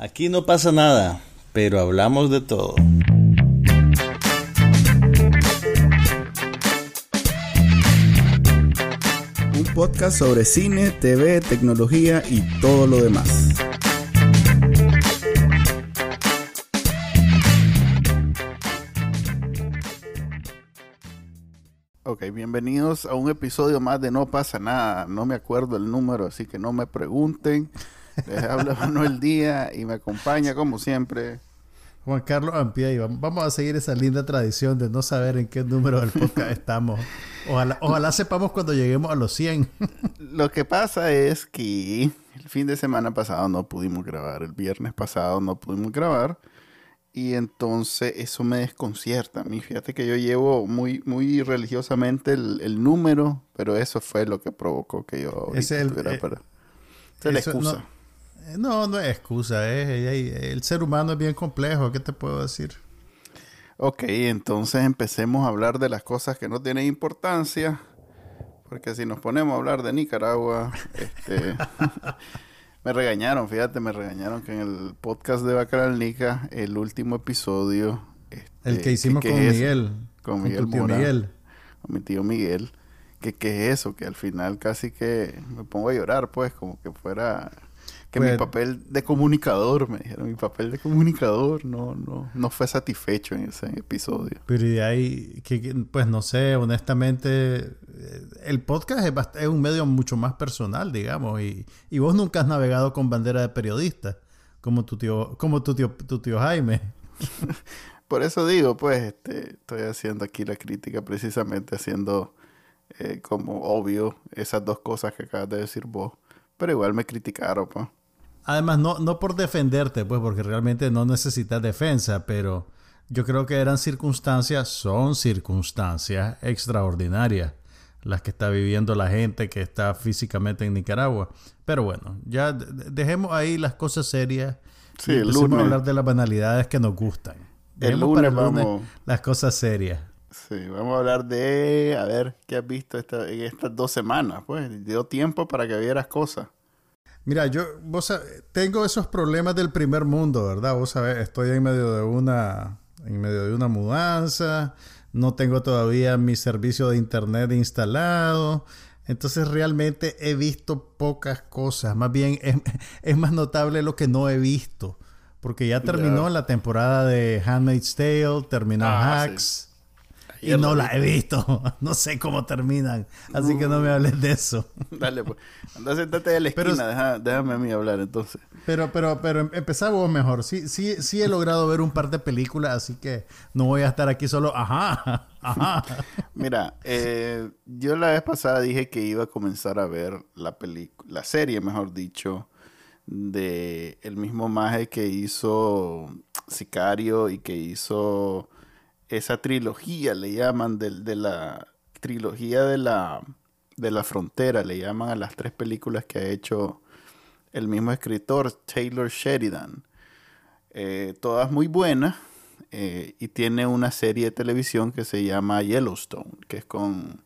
Aquí no pasa nada, pero hablamos de todo. Un podcast sobre cine, TV, tecnología y todo lo demás. Ok, bienvenidos a un episodio más de No pasa nada. No me acuerdo el número, así que no me pregunten. Les habla Manuel Díaz y me acompaña como siempre. Juan Carlos Ampie, y vamos a seguir esa linda tradición de no saber en qué número del podcast estamos. Ojalá, ojalá sepamos cuando lleguemos a los 100. Lo que pasa es que el fin de semana pasado no pudimos grabar, el viernes pasado no pudimos grabar y entonces eso me desconcierta a mí. Fíjate que yo llevo muy, muy religiosamente el, número, pero eso fue lo que provocó que yo... Es el, eh, es la excusa. No, no es excusa, eh. el ser humano es bien complejo, ¿qué te puedo decir? Ok, entonces empecemos a hablar de las cosas que no tienen importancia, porque si nos ponemos a hablar de Nicaragua, este, me regañaron, fíjate, me regañaron que en el podcast de Bacaral Nica, el último episodio... el que este, hicimos con Miguel. Con Miguel Miguel. Con mi tío Miguel. Que, que es eso, que al final casi que me pongo a llorar, pues, como que fuera que mi pues, papel de comunicador, me dijeron, mi papel de comunicador no, no, no fue satisfecho en ese episodio. Pero y de ahí, que, pues no sé, honestamente, eh, el podcast es, un medio mucho más personal, digamos, y, y, vos nunca has navegado con bandera de periodista, como tu tío, como tu tío, tu tío Jaime. Por eso digo, pues, este, estoy haciendo aquí la crítica precisamente haciendo eh, como obvio esas dos cosas que acabas de decir vos. Pero igual me criticaron, pues. Además, no, no por defenderte, pues, porque realmente no necesitas defensa, pero yo creo que eran circunstancias, son circunstancias extraordinarias las que está viviendo la gente que está físicamente en Nicaragua. Pero bueno, ya dejemos ahí las cosas serias. Sí, y a hablar de las banalidades que nos gustan. Dejemos para el lunes las cosas serias. Sí, vamos a hablar de, a ver, ¿qué has visto esta, en estas dos semanas? Pues dio tiempo para que vieras cosas. Mira, yo vos tengo esos problemas del primer mundo, ¿verdad? Vos sabés, estoy en medio de una en medio de una mudanza, no tengo todavía mi servicio de internet instalado. Entonces realmente he visto pocas cosas. Más bien es, más notable lo que no he visto. Porque ya terminó la temporada de Handmaid's Tale, terminó ah, Hacks. Y no la he visto. No sé cómo terminan. Así que no me hables de eso. Dale, pues. Anda, sentate de la esquina. déjame a mí hablar entonces. Pero, pero, pero em, empezamos mejor. Sí, sí, sí he logrado ver un par de películas, así que no voy a estar aquí solo. Ajá, ajá. Mira, eh, yo la vez pasada dije que iba a comenzar a ver la película, la serie, mejor dicho, de el mismo maje que hizo Sicario y que hizo esa trilogía, le llaman de, la trilogía de la, de la frontera, le llaman a las tres películas que ha hecho el mismo escritor, Taylor Sheridan. Eh, todas muy buenas. Eh, y tiene una serie de televisión que se llama Yellowstone, que es con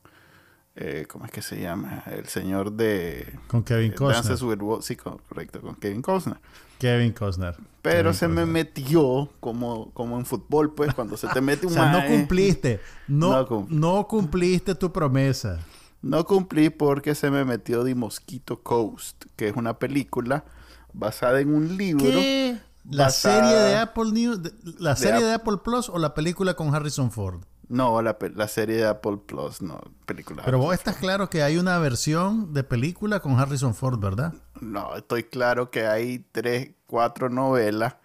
eh, ¿cómo es que se llama? El señor de... Con Kevin Costner. sí, correcto, con Kevin Costner. Kevin Costner. Pero se me metió como, como en fútbol, pues, cuando se te mete un... o sea, no cumpliste. No, no, cumpliste tu promesa. No cumplí porque se me metió The Mosquito Coast, que es una película basada en un libro. ¿Qué? ¿La serie de Apple News? ¿La serie de Apple Plus o la película con Harrison Ford? No, la, la, serie de Apple Plus, no, película. Pero vos estás claro que hay una versión de película con Harrison Ford, ¿verdad? No, estoy claro que hay tres, cuatro novelas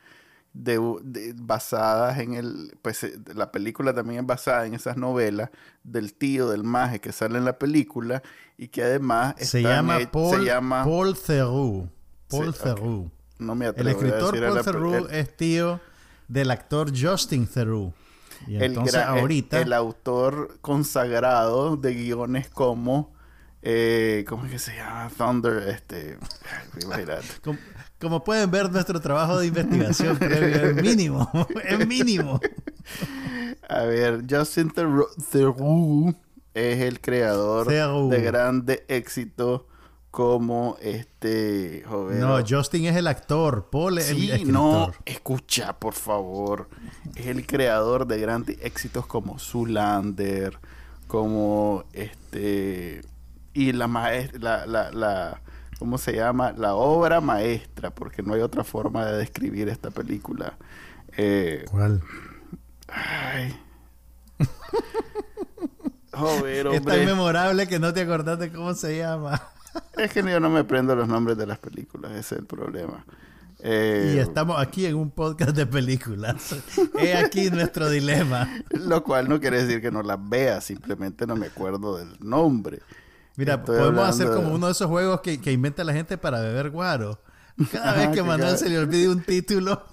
de, basadas en el... Pues eh, la película también es basada en esas novelas del tío del maje que sale en la película y que además... Se llama, Paul, se llama Paul Theroux. Paul Theroux. No me atrevo El escritor Paul Theroux es tío del actor Justin Theroux entonces ahorita... El, autor consagrado de guiones como... Eh, ¿Cómo es que se llama? Thunder, este... como, como, pueden ver, nuestro trabajo de investigación previo es mínimo. es mínimo. A ver, Justin Theroux es el creador de grande éxito como este joven. No, Justin es el actor, Paul es el Sí, escritor. no, escucha, por favor. Es el creador de grandes éxitos como Zulander, como este. Y la maestra, la, la, la- ¿Cómo se llama? La obra maestra, porque no hay otra forma de describir esta película. Eh, ¿Cuál? ay. Joder, Es tan hombre. memorable que no te acordás de cómo se llama. Es que yo no me prendo los nombres de las películas, ese es el problema. Eh, Y estamos aquí en un podcast de películas. He aquí nuestro dilema. Lo cual no quiere decir que no las vea, simplemente no me acuerdo del nombre. Mira, Estoy podemos hacer como de- uno de esos juegos que, que inventa la gente para beber guaro. Cada Ajá, vez que que Manuel cada- se le olvide un título.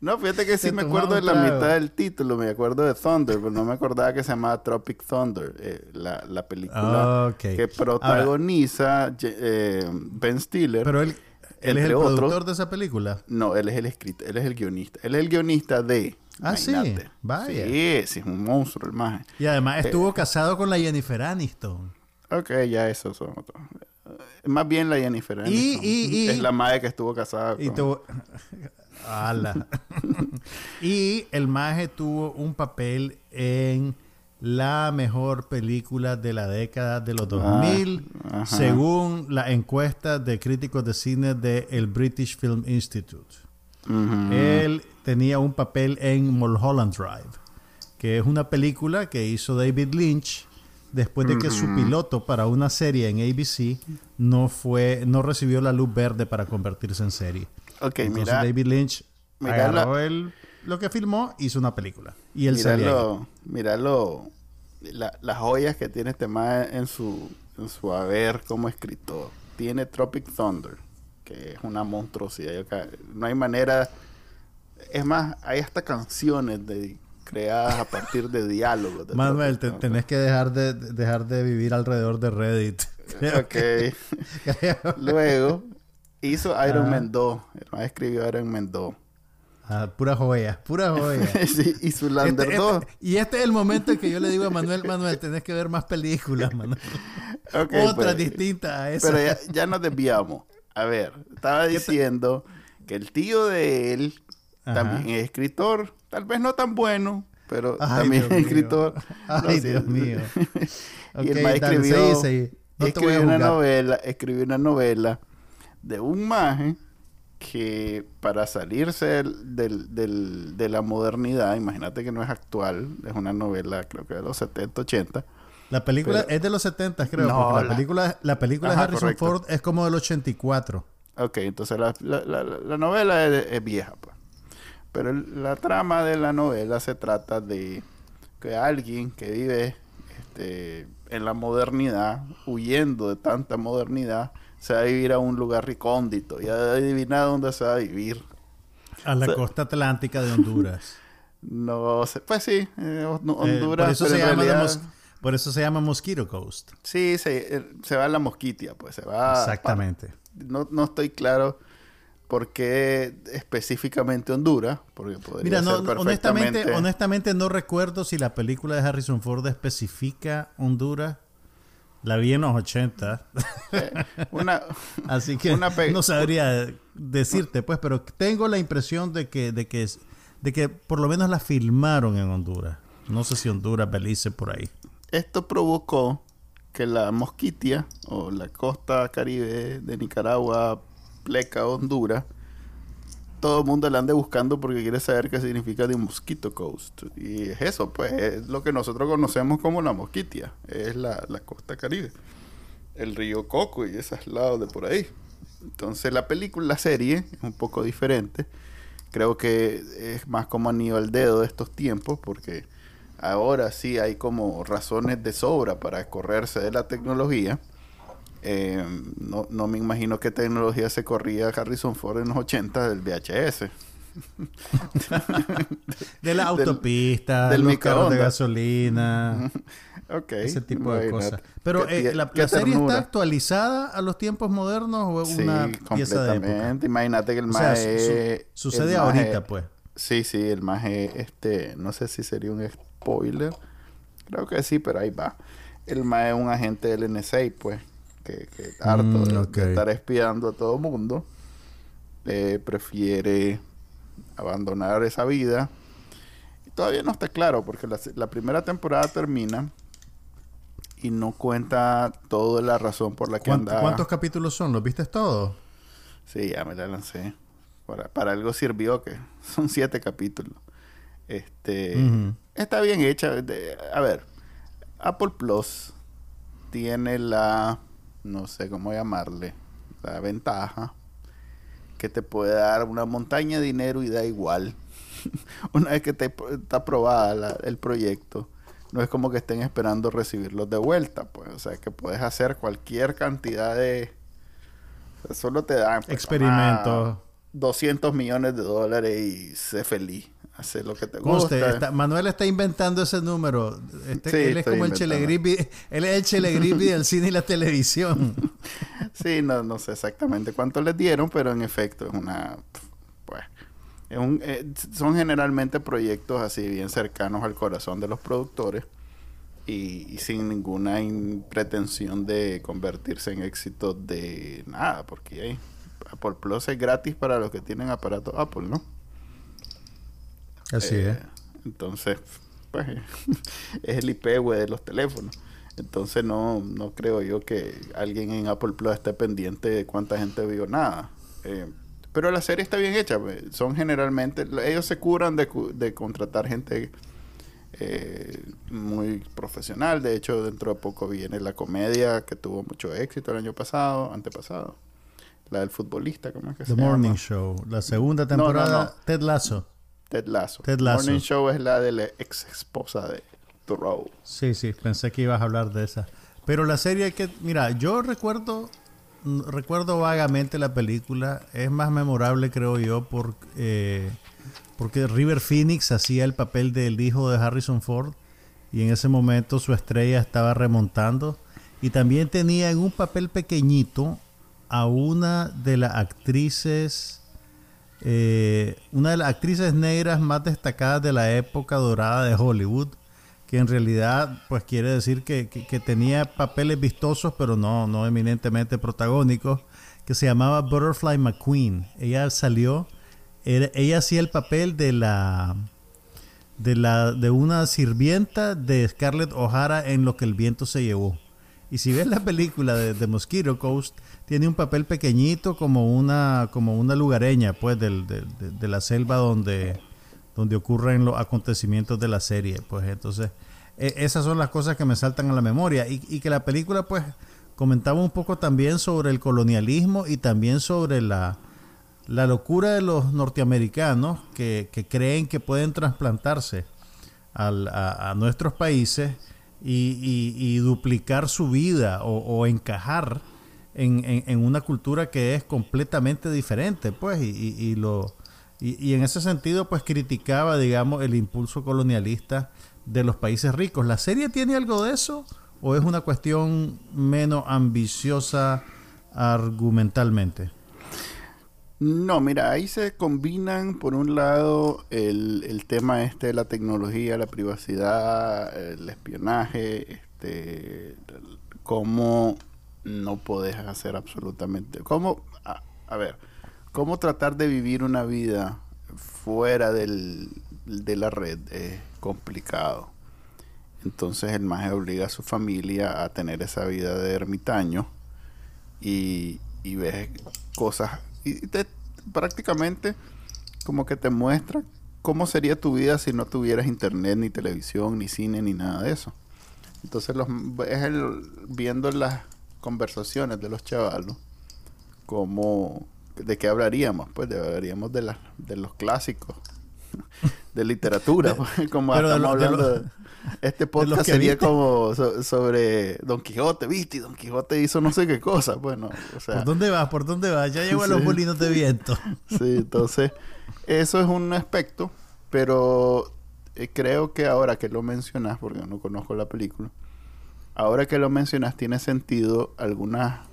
No, fíjate que sí me acuerdo de la mitad del título, me acuerdo de Thunder, pero no me acordaba que se llamaba Tropic Thunder, eh, la, la película que protagoniza eh, Ben Stiller. Pero él, él es el otros- productor de esa película. No, él es el escritor, él es el guionista. Él es el guionista de... Ah, sí, vaya. Sí, sí, es un monstruo el maje. Y además estuvo Eh. casado con la Jennifer Aniston. Ok, ya eso son otros. Más bien la Jennifer Y- Aniston. y- y- es la madre que estuvo casada Y con... tuvo... Ala. y el maje tuvo un papel en la mejor película de la década de los 2000, Ah, según la encuesta de críticos de cine del British Film Institute. Él tenía un papel en Mulholland Drive, que es una película que hizo David Lynch después de que su piloto para una serie en ABC no fue no recibió la luz verde para convertirse en serie. Ok, Entonces mira, David Lynch mira agarró el- lo que filmó, hizo una película. Y él salía ahí. míralo, míralo, la- las joyas que tiene este mae en su, en su haber como escritor. Tiene Tropic Thunder, que es una monstruosidad. No hay manera... Es más, hay hasta canciones de, creadas a partir de diálogos. de Manuel, te- tenés que dejar de, de- dejar de vivir alrededor de Reddit. Creo Ok. que- creo- Luego hizo Iron Ajá. Man 2. El mae escribió Iron Man 2. Ah, pura joya, pura joya. sí, y su Lander Este- 2. este- y este es el momento en que yo le digo a Manuel, Manuel, tenés que ver más películas, Manuel. Ok, Otras pues, distintas a esa. Pero ya, ya nos desviamos. A ver, estaba diciendo que el tío de él Ajá. también es escritor, tal vez no tan bueno, pero Ay, también es escritor. Ay, No. Dios mío. y el Ok, mae dale, escribió, seguí, seguí. No escribió una novela, escribió una novela de un maje que para salirse del, del- del- de la modernidad, imagínate que no es actual, es una novela creo que de los 70, 80. La película Pero- es de los 70, creo. No, porque la, la- película, la película de Harrison correcto. Ford es como del 84. Ok, entonces la, la- la- la novela es, es vieja, pues. Pero el- la trama de la novela se trata de que alguien que vive este, en la modernidad, huyendo de tanta modernidad, se va a vivir a un lugar recóndito. Y adivina dónde se va a vivir. A la costa atlántica de Honduras. No sé, pues sí, eh, Eh, Honduras, por, eso pero se en llama realidad- por eso se llama Mosquito Coast. Sí, se, eh, se va a la mosquitia, pues se va... Exactamente. No, no estoy claro por qué específicamente Honduras, porque podría Mira, no, ser honestamente, honestamente no recuerdo si la película de Harrison Ford especifica Honduras. La vi en los 80. una, Así que Una no sabría decirte, pues, pero tengo la impresión de que, de que, de que por lo menos la filmaron en Honduras. No sé si Honduras, Belice, por ahí. esto provocó que la mosquitia o la costa caribe de Nicaragua, Pleca, Honduras, todo el mundo la ande buscando porque quiere saber qué significa de Mosquito Coast. Y es eso, pues, es lo que nosotros conocemos como la mosquitia, es la, la costa caribe. El río Coco y esos lados de por ahí. Entonces la película, la serie, es un poco diferente. Creo que es más como anillo al dedo de estos tiempos porque ahora sí hay como razones de sobra para correrse de la tecnología. Eh, no, no me imagino qué tecnología se corría Harrison Ford en los 80 del VHS. De la autopista, del los carros de gasolina, ese tipo de cosas. Pero eh, la, serie está actualizada a los tiempos modernos o es Sí, una pieza de época. Imagínate que el su- el sucede maje- ahorita, pues. Sí, sí, el maje, este, no sé si sería un spoiler. Creo que sí, pero ahí va. El maje es un agente del NSA, pues, que, que harto Mm, de- ok. de estar espiando a todo mundo, eh, prefiere abandonar esa vida. Y todavía no está claro, porque la, la primera temporada termina y no cuenta toda la razón por la que ¿Cuánto- anda. ¿Cuántos capítulos son? ¿Los viste todos? Sí, ya me la lancé. Para, para algo sirvió que son siete capítulos. Este está bien hecha. De- a ver, Apple Plus tiene la no sé cómo llamarle, la ventaja que te puede dar una montaña de dinero y da igual. una vez que te, está aprobada la- el proyecto, no es como que estén esperando recibirlos de vuelta, pues, o sea, que puedes hacer cualquier cantidad de o sea, solo te dan pues, Experimentos. ah, 200 millones de dólares y sé feliz. Hacer lo que te Conste, gusta. está- Manuel está inventando ese número. Este- Sí, él es como el. Chelegripi. Él es el Chelegripi del cine y la televisión. Sí, no, no sé exactamente cuánto les dieron, pero en efecto es una... Pues, es un, eh, son generalmente proyectos así bien cercanos al corazón de los productores y, y sin ninguna in- pretensión de convertirse en éxitos de nada, porque hay, Apple Plus es gratis para los que tienen aparato Apple, ¿no? Así Eh, es. Entonces, pues es el IP güey, de los teléfonos. Entonces no, no creo yo que alguien en Apple Plus esté pendiente de cuánta gente vio nada. Eh, pero la serie está bien hecha. pues. Son generalmente, ellos se curan de, de contratar gente eh, muy profesional. De hecho, dentro de poco viene la comedia que tuvo mucho éxito el año pasado, antepasado. La del futbolista, ¿cómo es que The se Morning llama? Show. La segunda No, no, temporada, no. Ted Lasso. Ted Lasso. Ted Lasso. Morning Show es la de la ex esposa de Thoreau. Sí, sí, pensé que ibas a hablar de esa. Pero la serie que, mira, yo recuerdo, recuerdo vagamente la película. Es más memorable, creo yo, por, eh, porque River Phoenix hacía el papel del hijo de Harrison Ford y en ese momento su estrella estaba remontando. Y también tenía en un papel pequeñito a una de las actrices eh, una de las actrices negras más destacadas de la época dorada de Hollywood, que en realidad pues quiere decir que, tenía papeles vistosos, pero no, no eminentemente protagónicos, que se llamaba Butterfly McQueen. Ella salió, ella hacía el papel de la de la de una sirvienta de Scarlett O'Hara en Lo que el viento se llevó. Y si ves la película de, Mosquito Coast, tiene un papel pequeñito como una, como una lugareña, pues, de, la selva donde, donde ocurren los acontecimientos de la serie. Pues entonces, e- esas son las cosas que me saltan a la memoria. Y, que la película, pues, comentaba un poco también sobre el colonialismo y también sobre la, la locura de los norteamericanos que, que creen que pueden trasplantarse a nuestros países y, y- y duplicar su vida o, encajar en, en- una cultura que es completamente diferente, pues, y, y- lo y en ese sentido, pues criticaba, digamos, el impulso colonialista de los países ricos. ¿La serie tiene algo de eso o es una cuestión menos ambiciosa argumentalmente? No, mira, ahí se combinan por un lado el, el tema este de la tecnología, la privacidad, el espionaje, este, cómo no podés hacer absolutamente, cómo, a, a ver, cómo tratar de vivir una vida fuera del, de la red es complicado. Entonces el maje obliga a su familia a tener esa vida de ermitaño y, y ves cosas y te, prácticamente como que te muestra cómo sería tu vida si no tuvieras internet ni televisión ni cine ni nada de eso. Entonces los es el, viendo las conversaciones de los chavalos como de qué hablaríamos pues de, hablaríamos de las de los clásicos de literatura pues, como de estamos de hablando lo- de- este podcast sería viste. como so- sobre Don Quijote, ¿viste? Y Don Quijote hizo no sé qué cosa, bueno, o sea, ¿Por dónde vas? ¿Por dónde vas? Ya llego a los Sí. molinos de viento. sí, entonces eso es un aspecto, pero eh, creo que ahora que lo mencionas, porque no conozco la película, ahora que lo mencionas tiene sentido algunas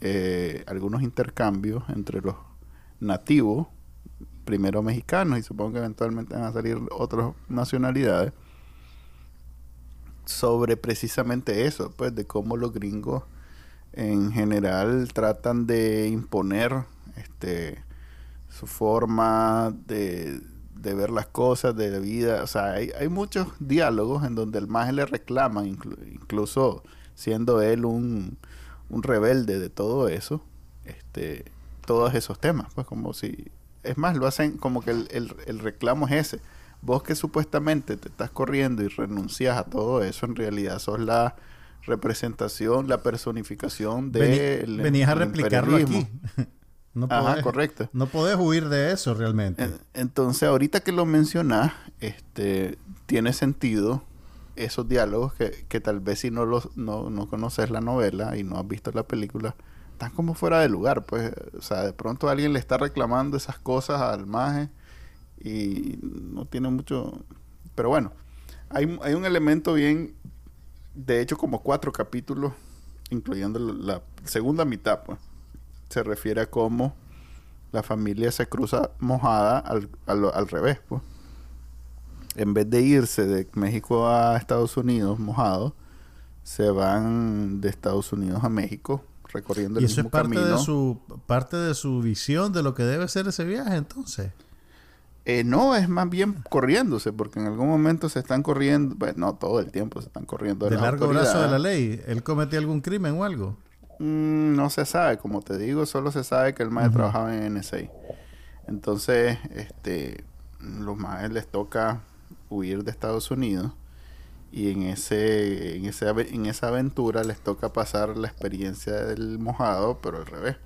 eh, algunos intercambios entre los nativos, primero mexicanos y supongo que eventualmente van a salir otras nacionalidades sobre precisamente eso, pues de cómo los gringos en general tratan de imponer este su forma de, de ver las cosas, de la vida. O sea, hay, hay muchos diálogos en donde el maje le reclama, incluso siendo él un, un rebelde de todo eso, este, todos esos temas. Pues como si... Es más, lo hacen como que el, el, el reclamo es ese. Vos que supuestamente te estás corriendo y renuncias a todo eso, en realidad sos la representación, la personificación de... venías a replicarlo aquí. No Ajá, correcto. No podés huir de eso realmente. Entonces, ahorita que lo mencionas, este, tiene sentido esos diálogos que, que tal vez si no, los, no, no conoces la novela y no has visto la película, están como fuera de lugar. Pues, o sea, de pronto alguien le está reclamando esas cosas al maje y no tiene mucho... Pero bueno, hay, hay un elemento bien, de hecho como cuatro capítulos, incluyendo la segunda mitad, pues se refiere a cómo la familia se cruza mojada al, al, revés, pues. En vez de irse de México a Estados Unidos mojado, se van de Estados Unidos a México recorriendo el ¿Y eso es parte de su parte de su visión de lo que debe ser ese viaje entonces. Eh, no, es más bien corriéndose, porque en algún momento se están corriendo, bueno, no todo el tiempo se están corriendo de, largo brazo de la ley. ¿Él cometió algún crimen o algo? Mm, no se sabe, como te digo, solo se sabe que el maestro trabajaba en NSA. Entonces, este, los maestros les toca huir de Estados Unidos y en ese, en ese en esa aventura les toca pasar la experiencia del mojado, pero al revés.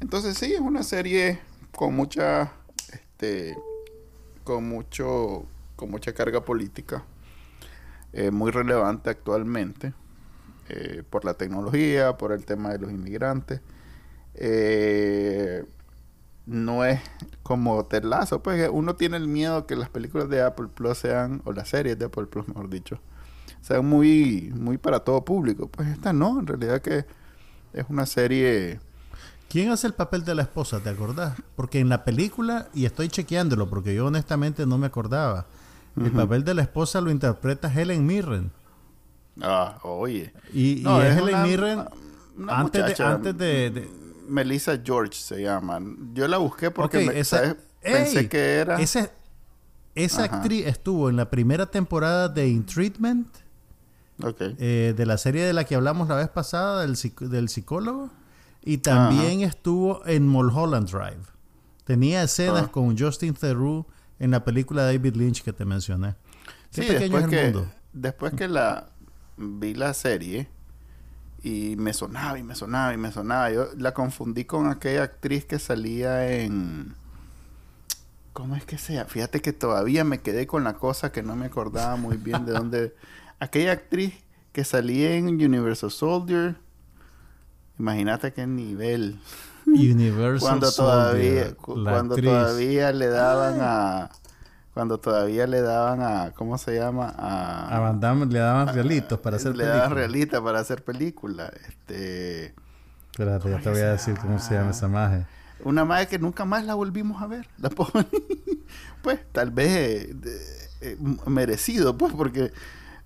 Entonces sí, es una serie con mucha, este, con mucho, con mucha carga política, eh, muy relevante actualmente. Eh, por la tecnología, por el tema de los inmigrantes. Eh, no es como Terlazo, pues uno tiene el miedo que las películas de Apple Plus sean, o las series de Apple Plus, mejor dicho, sean muy, muy para todo público. Pues esta no, en realidad que es una serie... ¿Quién hace el papel de la esposa? ¿Te acordás? Porque en la película, y estoy chequeándolo porque yo honestamente no me acordaba, el papel de la esposa lo interpreta Helen Mirren. Ah, oye. Y, es Helen Mirren antes, de, antes de, Melissa George se llama. Yo la busqué porque pensé que era... esa actriz estuvo en la primera temporada de In Treatment. Eh, de la serie de la que hablamos la vez pasada, del, del psicólogo. Y también estuvo en Mulholland Drive. Tenía escenas ah. con Justin Theroux en la película David Lynch que te mencioné. sí, después que, Después que la vi la serie y me sonaba y me sonaba y me sonaba. Yo la confundí con aquella actriz que salía en... ¿Cómo es que sea? Fíjate que todavía me quedé con la cosa que no me acordaba muy bien de dónde... aquella actriz que salía en Universal Soldier. Imagínate qué nivel. Universal cuando todavía, cuando todavía le daban a cuando todavía le daban a, ¿cómo se llama? A, a Van Damme le daban realitos para hacer películas. Le daban realitas para hacer películas. Este... Espérate, ya te voy a decir cómo se llama esa magia. Una magia que nunca más la volvimos a ver. La pues tal vez eh, eh, merecido, pues, porque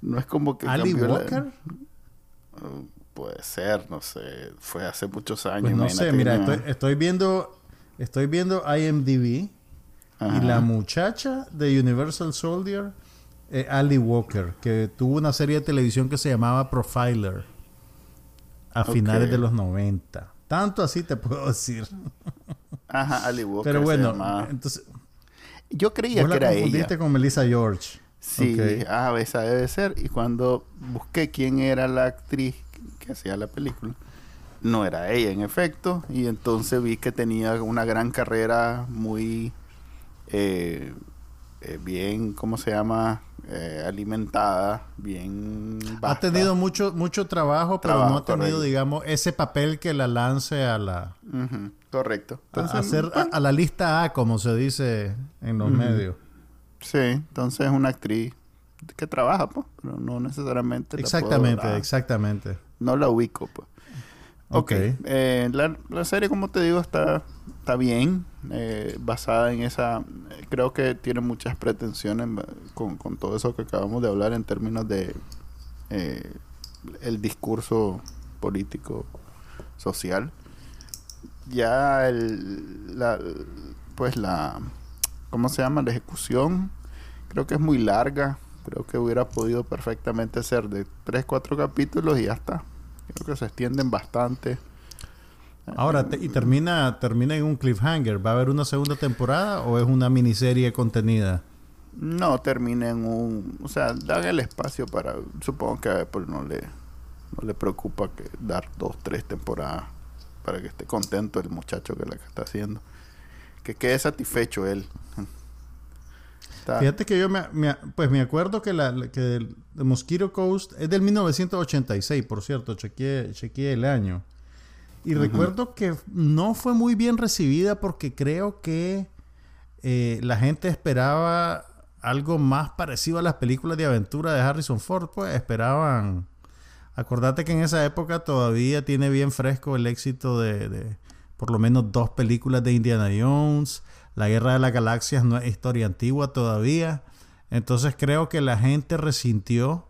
no es como que... ¿Ali Walker? Uh, puede ser, no sé. Fue hace muchos años. Pues no sé, mira, estoy, estoy viendo... Estoy viendo IMDb y la muchacha de Universal Soldier, eh, Ali Walker, que tuvo una serie de televisión que se llamaba Profiler a finales de los 90. Tanto así te puedo decir. Ajá, Ali Walker. Pero bueno, entonces. Yo creía que era ella. con Melissa George. Sí, ah, esa debe ser. Y cuando busqué quién era la actriz que hacía la película, no era ella, en efecto. Y entonces vi que tenía una gran carrera muy eh, eh, bien, ¿cómo se llama? Eh, alimentada, bien... Ha tenido mucho, mucho trabajo, pero no ha tenido, digamos, ese papel que la lance a la... Correcto. a, hacer a, la lista A, como se dice en los medios. Sí, entonces es una actriz que trabaja, pues, pero no necesariamente... Exactamente, exactamente. No la ubico, pues. Ok. Eh, la, serie, como te digo, está, está bien. Eh, basada en esa. creo que tiene muchas pretensiones con, con, todo eso que acabamos de hablar en términos de. Eh, el discurso político social. Ya el, la, pues la, ¿cómo se llama? La ejecución creo que es muy larga. Creo que hubiera podido perfectamente ser de 3, 4 capítulos y ya está. Creo que se extienden bastante. Ahora, y termina, termina en un cliffhanger. ¿Va a haber una segunda temporada o es una miniserie contenida? No, termina en un... O sea, dan el espacio para... Supongo que a Apple no le, no le preocupa que dar dos, tres temporadas para que esté contento el muchacho que la que está haciendo. Que quede satisfecho él. Fíjate que yo me, pues me acuerdo que la que el, Mosquito Coast es del 1986, por cierto, chequeé, chequeé el año. Y recuerdo que no fue muy bien recibida porque creo que eh, la gente esperaba algo más parecido a las películas de aventura de Harrison Ford, pues esperaban... Acordate que en esa época todavía tiene bien fresco el éxito de, de por lo menos dos películas de Indiana Jones, la Guerra de las Galaxias no es historia antigua todavía. Entonces creo que la gente resintió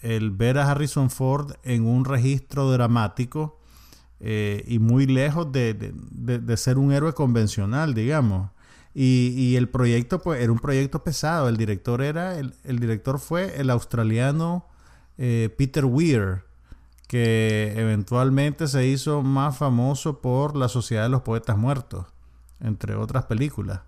el ver a Harrison Ford en un registro dramático eh, y muy lejos de, ser un héroe convencional, digamos. Y, el proyecto, pues, era un proyecto pesado. El director era, el, director fue el australiano eh, Peter Weir, que eventualmente se hizo más famoso por la Sociedad de los Poetas Muertos entre otras películas.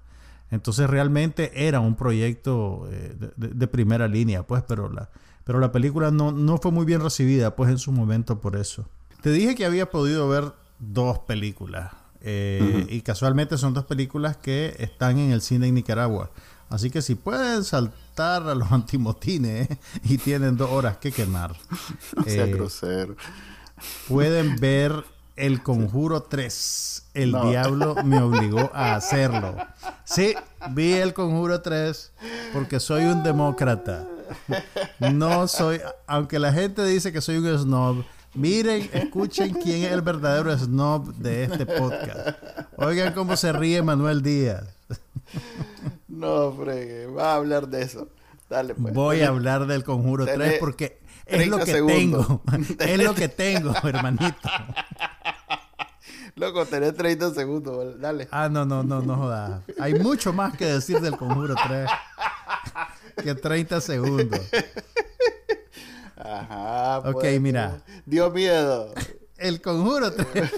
Entonces realmente era un proyecto eh, de, primera línea, pues, pero la, pero la película no, no fue muy bien recibida, pues, en su momento por eso. Te dije que había podido ver dos películas. Eh, y casualmente son dos películas que están en el cine en Nicaragua. Así que si pueden saltar a los antimotines y tienen dos horas que quemar. No sea eh, grosero. Pueden ver El Conjuro 3 el diablo me obligó a hacerlo. Sí, vi el Conjuro 3 porque soy un demócrata. No soy, aunque la gente dice que soy un snob, miren, escuchen quién es el verdadero snob de este podcast. Oigan cómo se ríe Manuel Díaz. No, fregue, va a hablar de eso. Dale, pues. Voy a hablar del Conjuro 3 porque es lo que tengo. Es lo que tengo, hermanito. Loco, tenés 30 segundos, dale. Ah, no, no, no, no jodas. Hay mucho más que decir del Conjuro 3 que 30 segundos. Ajá. Ok, pues, mira. Dio miedo. El Conjuro 3.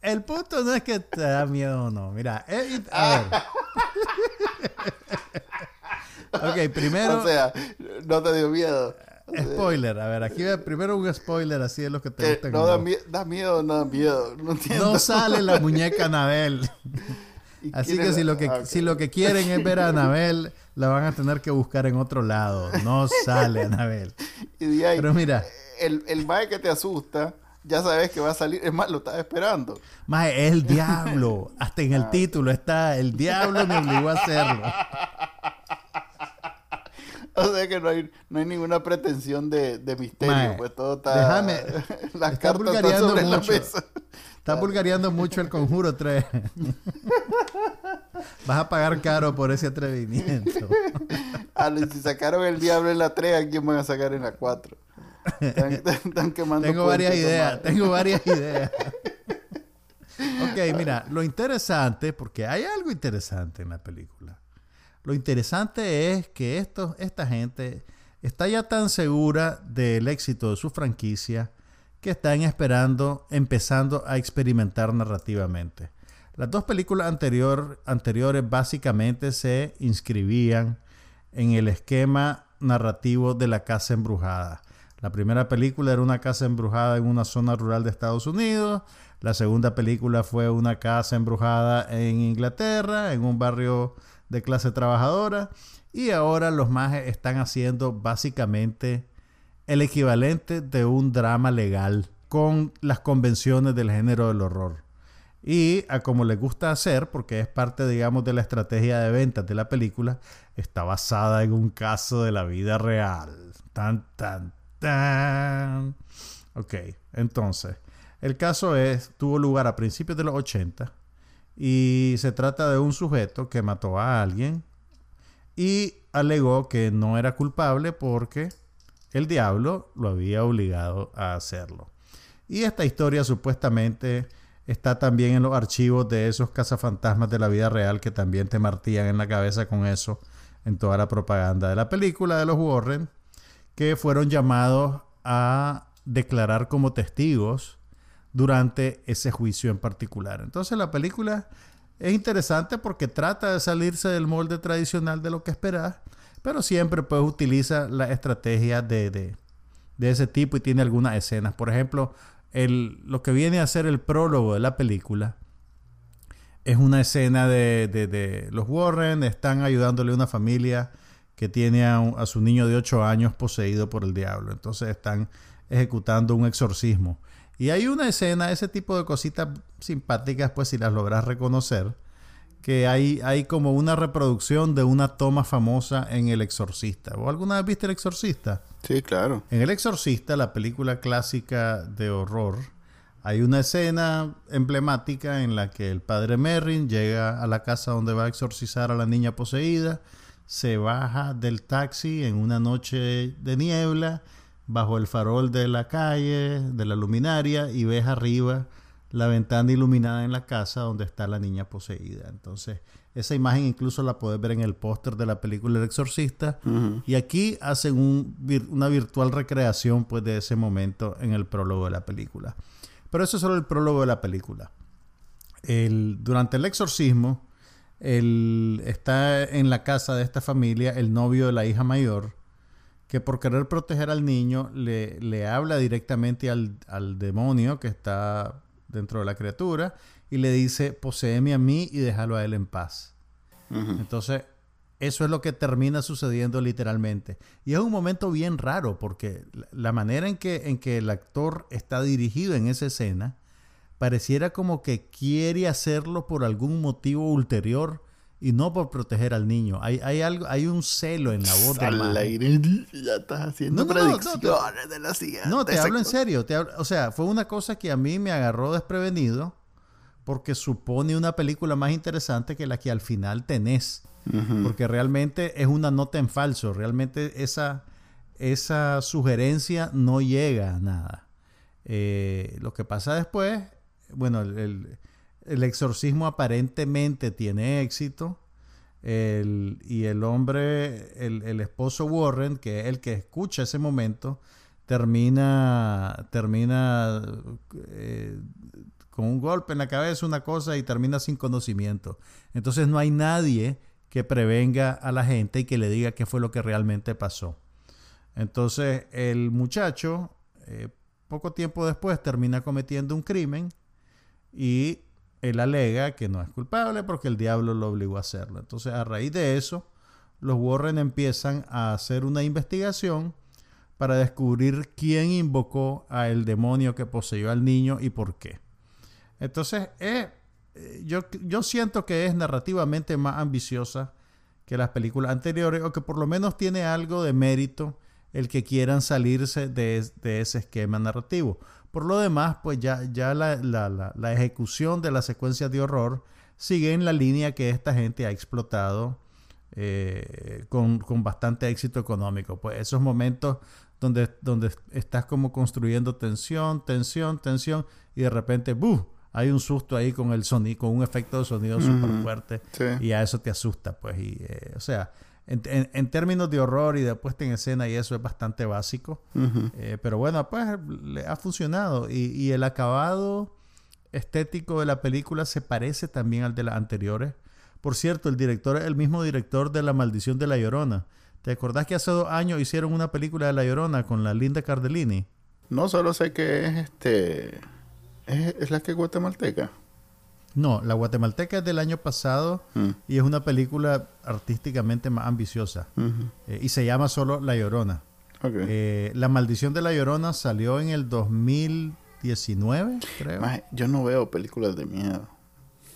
El punto no es que te da miedo o no. Mira, eh, a ver. ok, primero. O sea, no te dio miedo. Spoiler, a ver, aquí primero un spoiler, así es lo que te gusta. No da, da, miedo, no da miedo. No, sale la muñeca Anabel. Así que si lo que, ah, si lo que quieren es ver a Anabel, la van a tener que buscar en otro lado. No sale Anabel. Pero mira. El, el mae que te asusta, ya sabes que va a salir. Es más, lo estás esperando. Mae, es el diablo. Hasta en el ah. título está: El diablo me obligó a hacerlo. O sea que no hay, no hay ninguna pretensión de, de misterio, pues todo está. Déjame. Las está vulgareando mucho. Está vulgareando mucho el conjuro 3. Vas a pagar caro por ese atrevimiento. Ah, si sacaron el diablo en la 3, ¿a quién van a sacar en la 4? Están, quemando Tengo varias ideas, tengo varias ideas. ok, mira, lo interesante, porque hay algo interesante en la película. Lo interesante es que esto, esta gente está ya tan segura del éxito de su franquicia que están esperando, empezando a experimentar narrativamente. Las dos películas anterior, anteriores básicamente se inscribían en el esquema narrativo de la casa embrujada. La primera película era una casa embrujada en una zona rural de Estados Unidos. La segunda película fue una casa embrujada en Inglaterra, en un barrio de clase trabajadora. Y ahora los mages están haciendo básicamente el equivalente de un drama legal con las convenciones del género del horror. Y a como les gusta hacer, porque es parte, digamos, de la estrategia de ventas de la película, está basada en un caso de la vida real. Tan, tan, tan. Ok, entonces, el caso es, tuvo lugar a principios de los 80 y se trata de un sujeto que mató a alguien y alegó que no era culpable porque el diablo lo había obligado a hacerlo. Y esta historia supuestamente está también en los archivos de esos cazafantasmas de la vida real que también te martían en la cabeza con eso en toda la propaganda de la película de los Warren, que fueron llamados a declarar como testigos durante ese juicio en particular. Entonces la película es interesante porque trata de salirse del molde tradicional de lo que esperas, pero siempre pues utiliza la estrategia de, de, ese tipo y tiene algunas escenas. Por ejemplo, el, lo que viene a ser el prólogo de la película es una escena de, de, los Warren, están ayudándole a una familia que tiene a, a, su niño de 8 años poseído por el diablo. Entonces están ejecutando un exorcismo. Y hay una escena, ese tipo de cositas simpáticas, pues si las logras reconocer, que hay, hay como una reproducción de una toma famosa en El Exorcista. ¿O alguna vez viste El Exorcista? Sí, claro. En El Exorcista, la película clásica de horror, hay una escena emblemática en la que el padre Merrin llega a la casa donde va a exorcizar a la niña poseída, se baja del taxi en una noche de niebla bajo el farol de la calle, de la luminaria, y ves arriba la ventana iluminada en la casa donde está la niña poseída. Entonces, esa imagen incluso la puedes ver en el póster de la película El Exorcista. Y aquí hacen una virtual recreación pues, de ese momento en el prólogo de la película. Pero eso es solo el prólogo de la película. durante el exorcismo, está en la casa de esta familia el novio de la hija mayor que por querer proteger al niño le, le habla directamente al, demonio que está dentro de la criatura y le dice, poseeme a mí y déjalo a él en paz. Entonces, eso es lo que termina sucediendo literalmente. Y es un momento bien raro porque la manera en que, en que el actor está dirigido en esa escena pareciera como que quiere hacerlo por algún motivo ulterior y no por proteger al niño. Hay, hay algo, hay un celo en la voz aire ya estás haciendo predicciones de la siguiente. No, te hablo en serio. o sea, fue una cosa que a mí me agarró desprevenido porque supone una película más interesante que la que al final tenés. Porque realmente es una nota en falso. Realmente esa, esa sugerencia no llega a nada. Eh, lo que pasa después, bueno, el el exorcismo aparentemente tiene éxito. y el hombre, el, esposo Warren, que es el que escucha ese momento, termina, termina eh, con un golpe en la cabeza, una cosa, y termina sin conocimiento. Entonces no hay nadie que prevenga a la gente y que le diga qué fue lo que realmente pasó. Entonces el muchacho, eh, poco tiempo después, termina cometiendo un crimen y él alega que no es culpable porque el diablo lo obligó a hacerlo. Entonces, a raíz de eso, los Warren empiezan a hacer una investigación para descubrir quién invocó a el demonio que poseyó al niño y por qué. Entonces, eh, yo, yo siento que es narrativamente más ambiciosa que las películas anteriores o que por lo menos tiene algo de mérito el que quieran salirse de ese esquema narrativo. Por lo demás, pues ya, ya la, la, ejecución de la secuencia de horror sigue en la línea que esta gente ha explotado eh, con, bastante éxito económico. Pues esos momentos donde, donde estás como construyendo tensión, tensión, tensión y de repente, ¡buh! Hay un susto ahí con el sonido, con un efecto de sonido súper fuerte y a eso te asusta, pues. Y, eh, o sea, en, términos de horror y de puesta en escena y eso es bastante básico. Eh, pero bueno, pues le ha funcionado. Y, el acabado estético de la película se parece también al de las anteriores. Por cierto, el director es el mismo director de La Maldición de la Llorona. ¿Te acordás que hace dos años hicieron una película de La Llorona con la Linda Cardellini? No, solo sé que es este... Es, es la que es guatemalteca. No, La Guatemalteca es del año pasado mm. y es una película artísticamente más ambiciosa. Eh, y se llama solo La Llorona. Eh, la Maldición de la Llorona salió en el 2019, creo. yo no veo películas de miedo.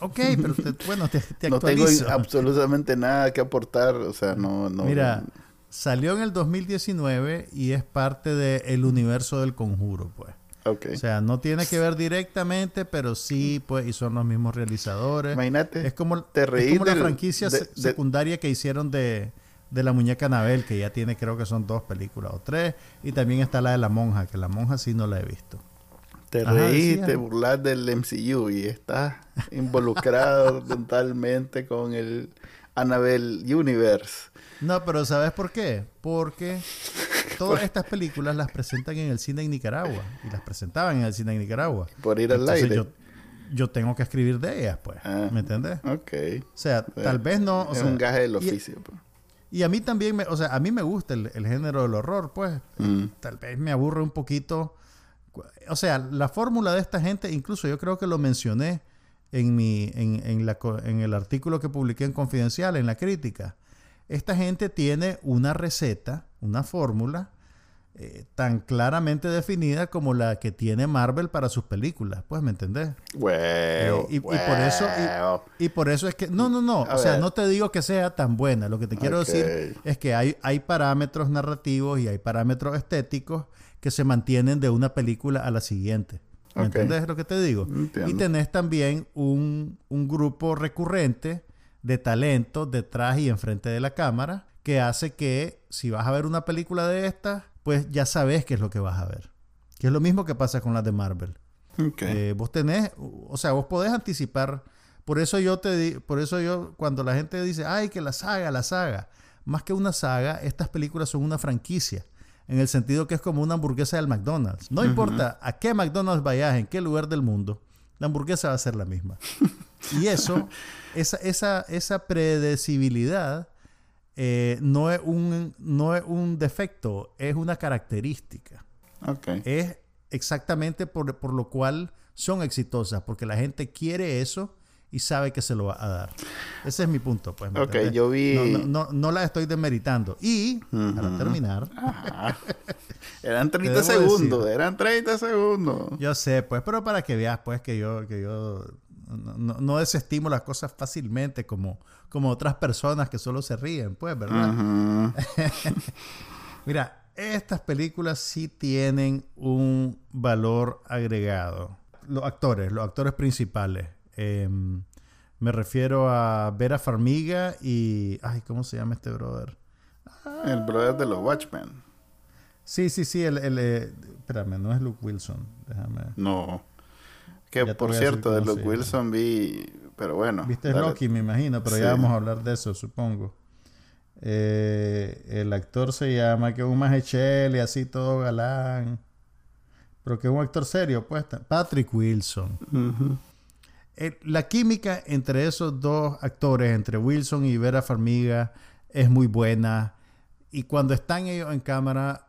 Ok, pero bueno, te, te No tengo absolutamente nada que aportar, o sea, no... no Mira, salió en el 2019 y es parte del universo del conjuro, pues. O sea, no tiene que ver directamente, pero sí, pues, y son los mismos realizadores. Imagínate. Es como, te es como la franquicia secundaria que hicieron de, de la muñeca Anabel, que ya tiene, creo que son dos películas o tres. Y también está la de la monja, que la monja sí no la he visto. Te Ajá, decía. te burlas del MCU y estás involucrado totalmente con el Annabelle Universe. No, pero ¿sabes por qué? Porque todas estas películas las presentan en el cine en Nicaragua. Y las presentaban en el cine en Nicaragua. Por ir al Entonces aire. yo, yo tengo que escribir de ellas, pues. Ah. ¿Me entiendes? Ok. O sea, tal vez no... o es sea, un gaje del y- oficio. pues. Y a mí también, me, o sea, a mí me gusta el, el género del horror, pues. Mm. Tal vez me aburre un poquito. O sea, la fórmula de esta gente, incluso yo creo que lo mencioné en, mi, en, en, la, en el artículo que publiqué en Confidencial, en la crítica. Esta gente tiene una receta, una fórmula eh, tan claramente definida como la que tiene Marvel para sus películas. Pues, ¿me entendés? Eh, y, y por eso y, y por eso es que no no no A o sea ver. no te digo que sea tan buena lo que te quiero decir es que hay hay parámetros narrativos y hay parámetros estéticos que se mantienen de una película a la siguiente ¿me Ok. entiendes lo que te digo? Entiendo. y tenés también un, un grupo recurrente de talentos detrás y enfrente de la cámara que hace que si vas a ver una película de estas pues ya sabes qué es lo que vas a ver que es lo mismo que pasa con las de Marvel Ok. eh, vos tenés, o sea, vos podés anticipar. Por eso yo te di, por eso yo, cuando la gente dice, ay, que la saga, la saga, más que una saga, estas películas son una franquicia. En el sentido que es como una hamburguesa del McDonald's. No importa a qué McDonald's vayas, en qué lugar del mundo, la hamburguesa va a ser la misma. Y eso, esa, esa, esa predecibilidad eh, no, es un, no es un defecto, es una característica Ok. es exactamente por, por lo cual son exitosas, porque la gente quiere eso y sabe que se lo va a dar. Ese es mi punto, pues. ¿me Ok, yo vi- No, no, no, no la estoy demeritando. Y, para terminar, Ajá. Eran Te 30 debo segundos, decir. eran 30 segundos. yo sé, pues, pero para que veas, pues, que yo, que yo no, desestimo las cosas fácilmente como, como otras personas que solo se ríen, pues, ¿verdad? Mira, estas películas sí tienen un valor agregado. Los actores, los actores principales. Em, me refiero a Vera Farmiga y... Ay, ¿cómo se llama este brother? El brother de los Watchmen. Sí, sí, sí. El, el, eh, espérame, no es Luke Wilson. Déjame... No. Que Ya por cierto, de Luke. Wilson vi. Pero bueno. Viste dale. Loki, me imagino, pero Sí. ya vamos a hablar de eso, supongo. Eh, el actor se llama, que es un y así todo galán. Pero que es un actor serio, pues. Patrick Wilson. Eh, la química entre esos dos actores, entre Wilson y Vera Farmiga, es muy buena. Y cuando están ellos en cámara,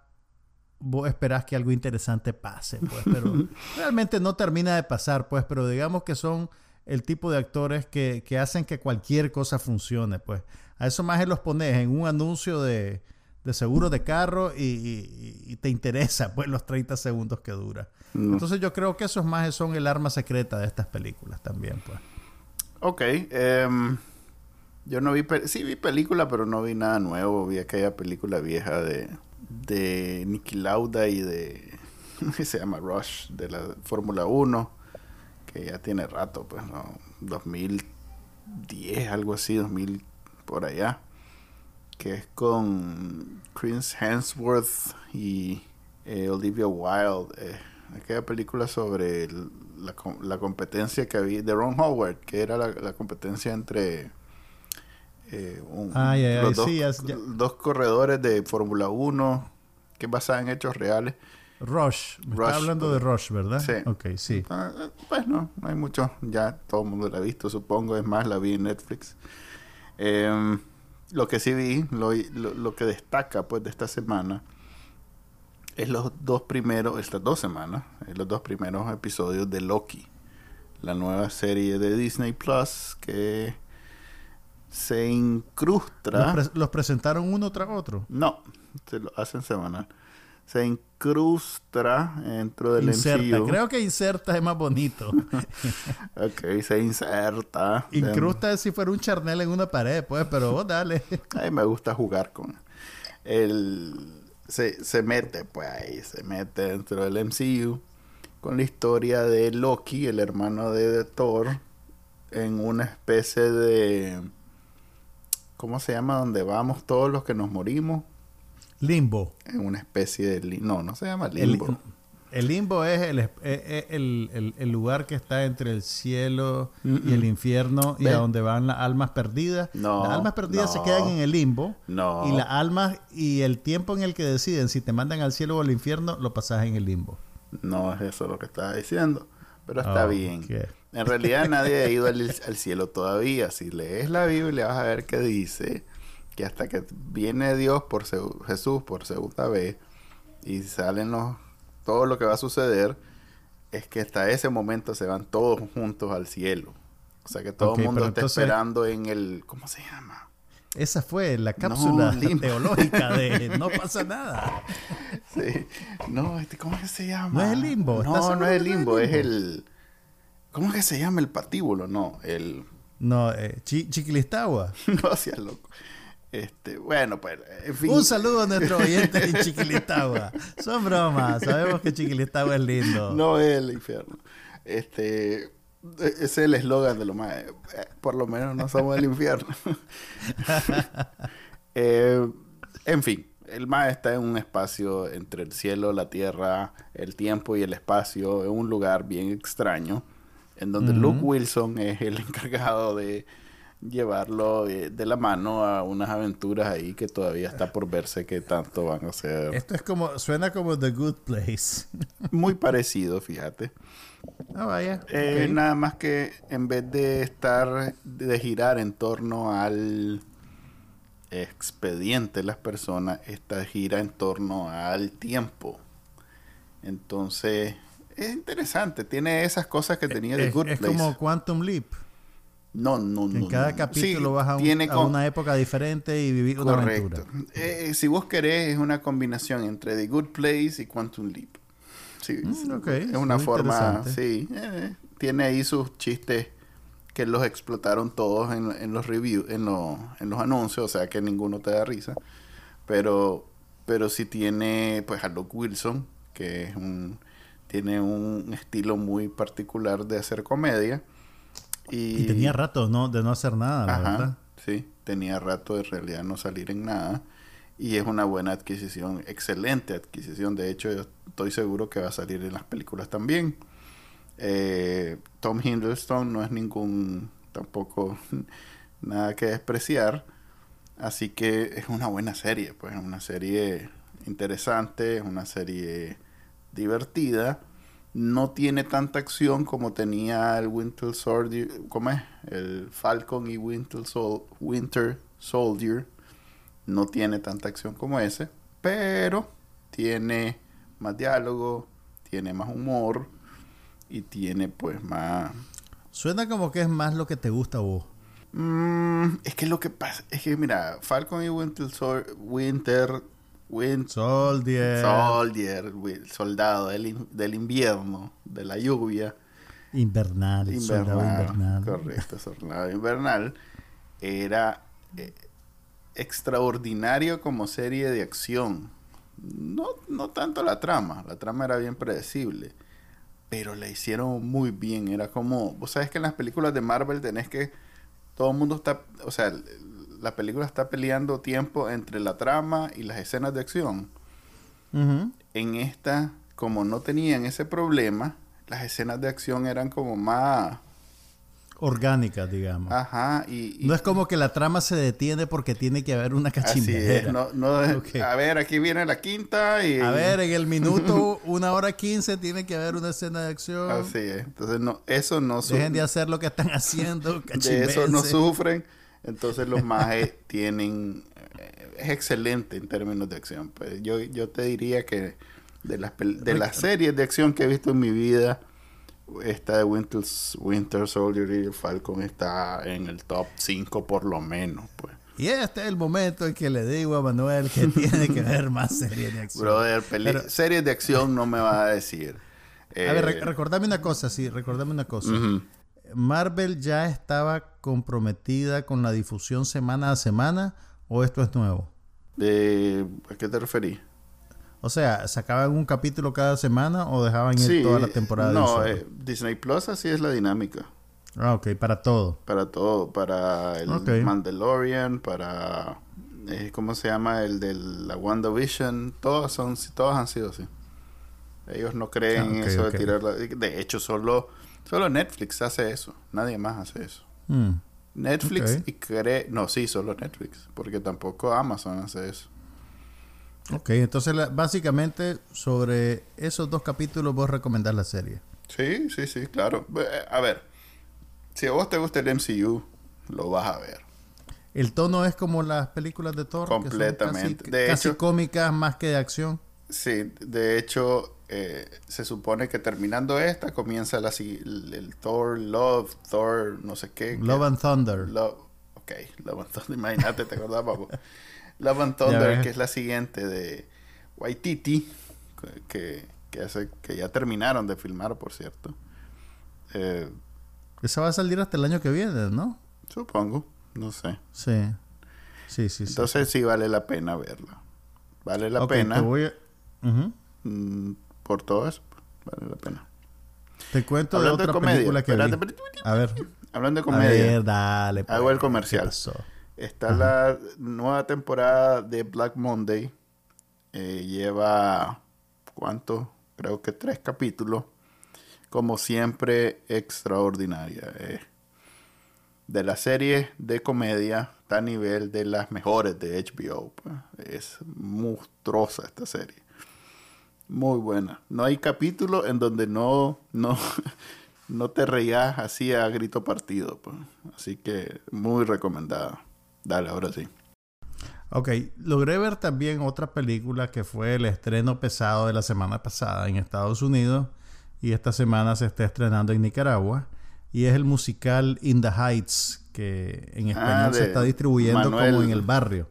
vos esperás que algo interesante pase, pues. Pero realmente no termina de pasar, pues. Pero digamos que son el tipo de actores que, que hacen que cualquier cosa funcione, pues. A eso más los pones en un anuncio de, de seguro de carro y, y- y te interesa, pues, los 30 segundos que dura. No. Entonces yo creo que esos más son el arma secreta de estas películas también, pues. Ok. em, yo no vi. Sí vi película, pero no vi nada nuevo. Vi aquella película vieja de. De Nicky Lauda y de. se llama Rush, de la Fórmula 1. Que ya tiene rato, pues, ¿no? 2010, algo así, 2000 por allá. Que es con Chris Hemsworth y eh, Olivia Wilde. eh, aquella película sobre la, la competencia que había de Ron Howard, que era la, la competencia entre eh, un- Ay, ay, ay, los dos, sí, ya- ya- dos corredores de Fórmula 1, que es basada en hechos reales. Rush. Me Rush, está hablando de Rush, ¿verdad? Sí. Ok, sí. Ah, eh, pues no, no hay mucho. Ya todo el mundo la ha visto, supongo. Es más, la vi en Netflix. Em, lo que sí vi, lo, lo, lo que destaca pues de esta semana, es los dos primeros, estas dos semanas, es los dos primeros episodios de Loki. La nueva serie de Disney Plus que se Los, incrusta. pre- los presentaron uno tras otro. No, se lo hacen semanal. Se incrusta dentro del Inserta. MCU. Creo que inserta es más bonito. Ok, se inserta. Incrusta es si fuera un charnel en una pared, pues, pero vos dale. A mí me gusta jugar con el se, se mete pues ahí, se mete dentro del MCU con la historia de Loki, el hermano de Thor, en una especie de ¿cómo se llama? donde vamos todos los que nos morimos, Limbo. en una especie de li- no, no se llama limbo. El limbo es el, es- es el- el- el lugar que está entre el cielo y el infierno y a donde van las almas perdidas. No, las almas perdidas se quedan en el limbo. No. Y las almas y el tiempo en el que deciden si te mandan al cielo o al infierno, lo pasas en el limbo. No es eso lo que estaba diciendo, pero está bien. ok. En realidad nadie ha ido al, al cielo todavía. Si lees la Biblia vas a ver que dice que hasta que viene Dios por Jesús por segunda vez y salen los todo lo que va a suceder es que hasta ese momento se van todos juntos al cielo. O sea que todo el mundo está entonces- esperando en el ¿cómo se llama? Esa fue la cápsula limbo. teológica de no pasa nada. Sí. No, este, ¿cómo es que se llama? No es el limbo, ¿estás No, no es el no es el limbo, es el ¿Cómo es que se llama el patíbulo? No, el No, eh, Chi- Chiquilistagua. no seas loco. Este, bueno, pues, en fin. Un saludo a nuestro oyente en Chiquilistagua. Son bromas, sabemos que Chiquilistagua es lindo. No es el infierno. Este, ese es el eslogan de lo más. eh, Por lo menos no somos el infierno. Eh, en fin, el MAE está en un espacio entre el cielo, la tierra, el tiempo y el espacio, en un lugar bien extraño, en donde. Luke Wilson es el encargado de llevarlo de, de la mano a unas aventuras ahí que todavía está por verse qué tanto van a ser. Esto es como, suena como The Good Place. Muy parecido, fíjate. Ah, vaya. Eh. Nada más que en vez de estar, de girar en torno al expediente de las personas, esta gira en torno al tiempo. Entonces, es interesante. Tiene esas cosas que tenía The es, Good es Place. como Quantum Leap. No, no, no. en cada no. capítulo Sí, vas a, un- tiene a una época diferente y vivir una Correcto. aventura. Eh, si vos querés, es una combinación entre The Good Place y Quantum Leap. Sí, Mm, es una muy forma, sí, eh, tiene ahí sus chistes que los explotaron todos en, en los reviews, en, los- en los anuncios, o sea que ninguno te da risa. Pero, pero sí tiene pues a Luke Wilson, que es un, tiene un estilo muy particular de hacer comedia. Y, Y tenía rato ¿no? de no hacer nada, la Ajá, verdad. sí, tenía rato de realidad no salir en nada. Y es una buena adquisición, excelente adquisición. De hecho, yo estoy seguro que va a salir en las películas también. Eh, Tom Hiddleston no es ningún, tampoco nada que despreciar. Así que es una buena serie, pues es una serie interesante, es una serie divertida. No tiene tanta acción como tenía el Winter Soldier, ¿cómo es? El Falcon y Winter, Sol- Winter Soldier. No tiene tanta acción como ese, pero tiene más diálogo, tiene más humor y tiene pues más... Suena como que es más lo que te gusta a vos. Mm, es que lo que pasa, es que mira, Falcon y Winter, Sol- Winter, Winter Soldier. Soldier, soldado del, in- del invierno, de la lluvia, invernal. soldado invernal, invernal. correcto, soldado invernal, era eh, extraordinario como serie de acción. No, no tanto la trama, la trama era bien predecible, pero la hicieron muy bien. Era como, vos sabes que en las películas de Marvel tenés que, todo el mundo está, o sea, la película está peleando tiempo entre la trama y las escenas de acción. En esta, como no tenían ese problema, las escenas de acción eran como más, Orgánica, digamos. ajá, y, y- No es como que la trama se detiene porque tiene que haber una es, no, no a ver, aquí viene la quinta y A ver, en el minuto, una hora quince, tiene que haber una escena de acción. así es. Entonces no, eso no su- Dejen de hacer lo que están haciendo. de eso no sufren. Entonces los mages tienen eh, es excelente en términos de acción. Pues yo, yo te diría que de las de las series de acción que he visto en mi vida, esta de Winter, Winter Soldier y Falcon está en el top 5 por lo menos, pues. Y este es el momento en que le digo a Manuel que tiene que ver más series de acción. Brother, Pero- series de acción no me vas a decir. a ver, re- Eh, recordame una cosa, sí, recordame una cosa. ujú. ¿Marvel ya estaba comprometida con la difusión semana a semana o esto es nuevo? Eh, ¿A qué te referís? O sea, ¿sacaban un capítulo cada semana o dejaban ir toda la temporada? No, eh, Disney Plus así es la dinámica. Ah, ok, para todo. Para todo, para el. Mandalorian, para eh, ¿cómo se llama? El de la WandaVision, todos son, todos han sido así. Ellos no creen Ah, eso ok. de tirarla. De hecho, solo, solo Netflix hace eso. Nadie más hace eso. Mm. Netflix y cree... No, sí, solo Netflix. Porque tampoco Amazon hace eso. Ok, entonces la- básicamente sobre esos dos capítulos vos recomendás la serie. Sí, sí, sí, claro. A ver, si a vos te gusta el MCU, lo vas a ver. El tono es como las películas de Thor. que son Completamente. casi, De casi hecho- cómicas más que de acción. Sí, de hecho, eh, se supone que terminando esta comienza la, el, el Thor Love, Thor no sé qué. que- Love and Thunder. Love, ok, Love and Thunder, imagínate, te acordás. Love and Thunder, que es la siguiente de Waititi, que, que, hace, que ya terminaron de filmar, por cierto. Eh, Esa va a salir hasta el año que viene, ¿no? supongo, no sé. Sí. Sí, sí, sí. Entonces sí vale la pena verla. Vale la pena Te, voy a- Ujú. mm, por todo eso. Vale la pena. Te cuento Hablando de comedia, película que espérate, vi. espérate, A ver. Hablando de A comedia. ver, dale. Hago pues. el comercial. Está la nueva temporada de Black Monday. Eh, lleva, ¿cuánto? Creo que tres capítulos. Como siempre, extraordinaria. Eh, de la serie de comedia, está a nivel de las mejores de HBO. pues. Es monstruosa esta serie. Muy buena. No hay capítulo en donde no, no, no te reías así a grito partido. pues. Así que muy recomendada. Dale, ahora sí. Ok, logré ver también otra película que fue el estreno pesado de la semana pasada en Estados Unidos y esta semana se está estrenando en Nicaragua y es el musical In the Heights que en español Ah, se de está distribuyendo Manuel. como en el barrio